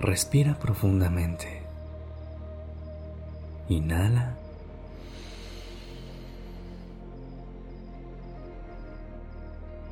Respira profundamente. Inhala.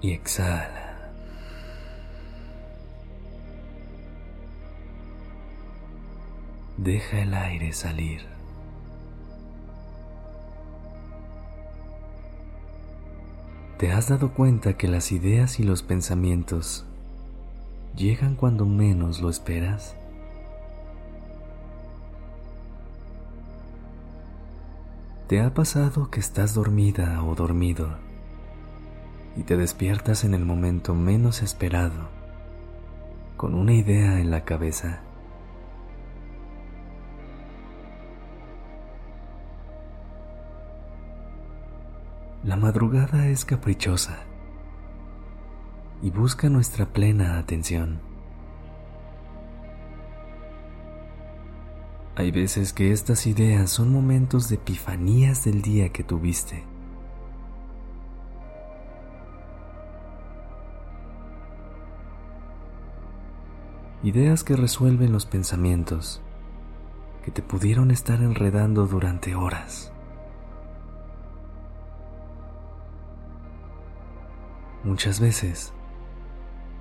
Y exhala. Deja el aire salir. ¿Te has dado cuenta que las ideas y los pensamientos llegan cuando menos lo esperas? ¿Te ha pasado que estás dormida o dormido y te despiertas en el momento menos esperado con una idea en la cabeza? La madrugada es caprichosa y busca nuestra plena atención. Hay veces que estas ideas son momentos de epifanías del día que tuviste. Ideas que resuelven los pensamientos que te pudieron estar enredando durante horas. Muchas veces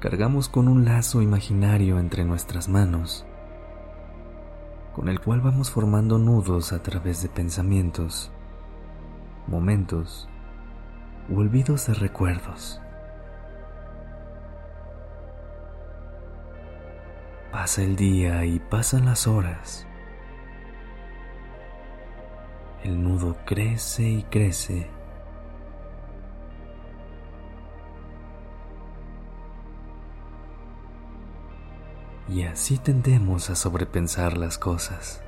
cargamos con un lazo imaginario entre nuestras manos, con el cual vamos formando nudos a través de pensamientos, momentos o olvidos de recuerdos. Pasa el día y pasan las horas. El nudo crece y crece y así tendemos a sobrepensar las cosas.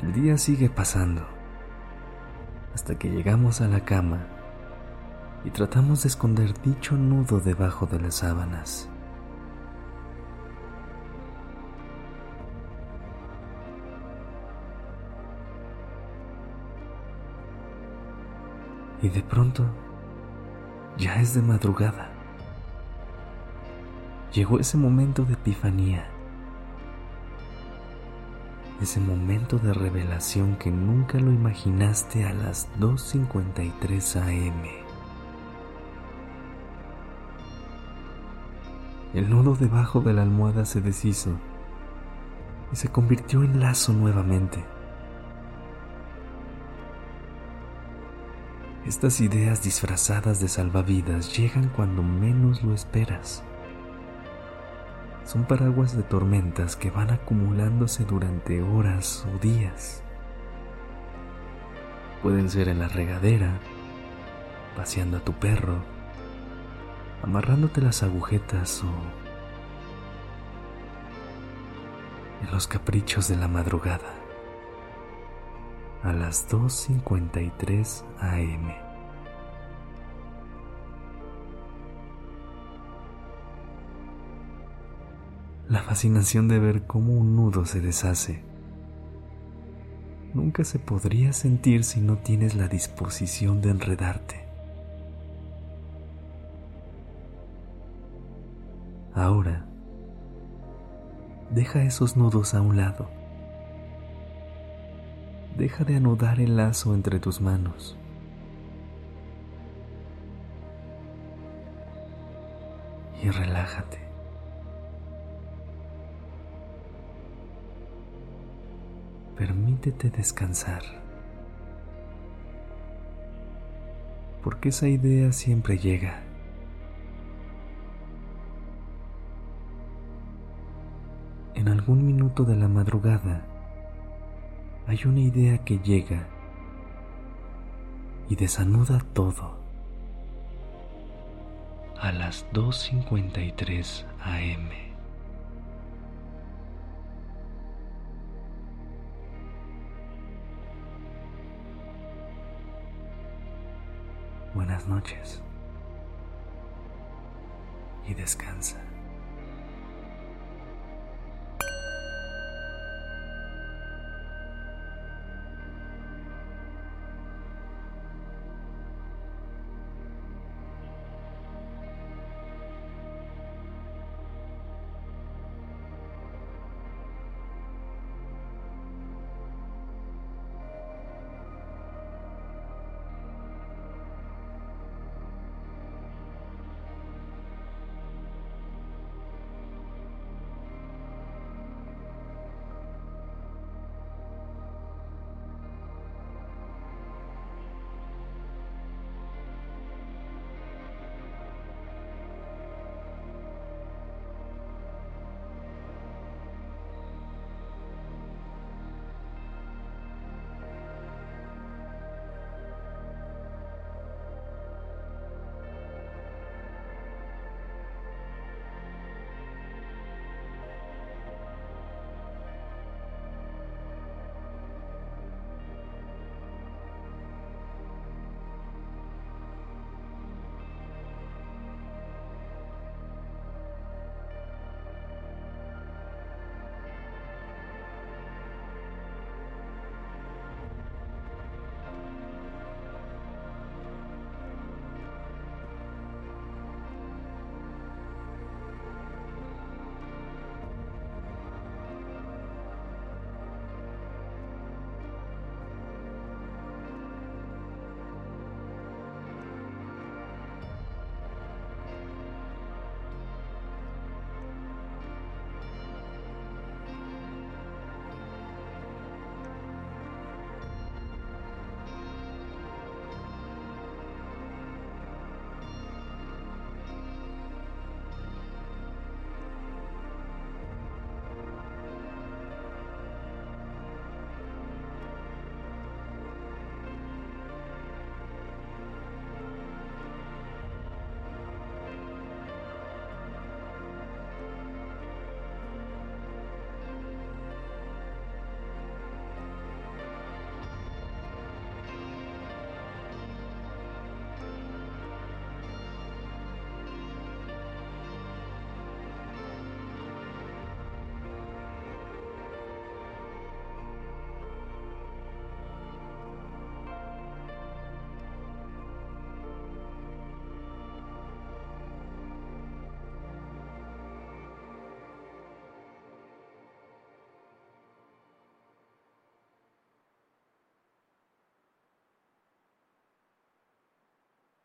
El día sigue pasando hasta que llegamos a la cama y tratamos de esconder dicho nudo debajo de las sábanas. Y de pronto ya es de madrugada llegó ese momento de epifanía, ese momento de revelación que nunca lo imaginaste a las 2.53 am. El nudo debajo de la almohada se deshizo y se convirtió en lazo nuevamente. Estas ideas disfrazadas de salvavidas llegan cuando menos lo esperas son paraguas de tormentas que van acumulándose durante horas o días. Pueden ser en la regadera, paseando a tu perro, amarrándote las agujetas o en los caprichos de la madrugada a las 2.53 am. La fascinación de ver cómo un nudo se deshace. Nunca se podría sentir si no tienes la disposición de enredarte. Ahora, deja esos nudos a un lado. Deja de anudar el lazo entre tus manos. Y relájate. Permítete descansar. Porque esa idea siempre llega. En algún minuto de la madrugada hay una idea que llega y desanuda todo a las 2.53 am. Buenas noches y descansa.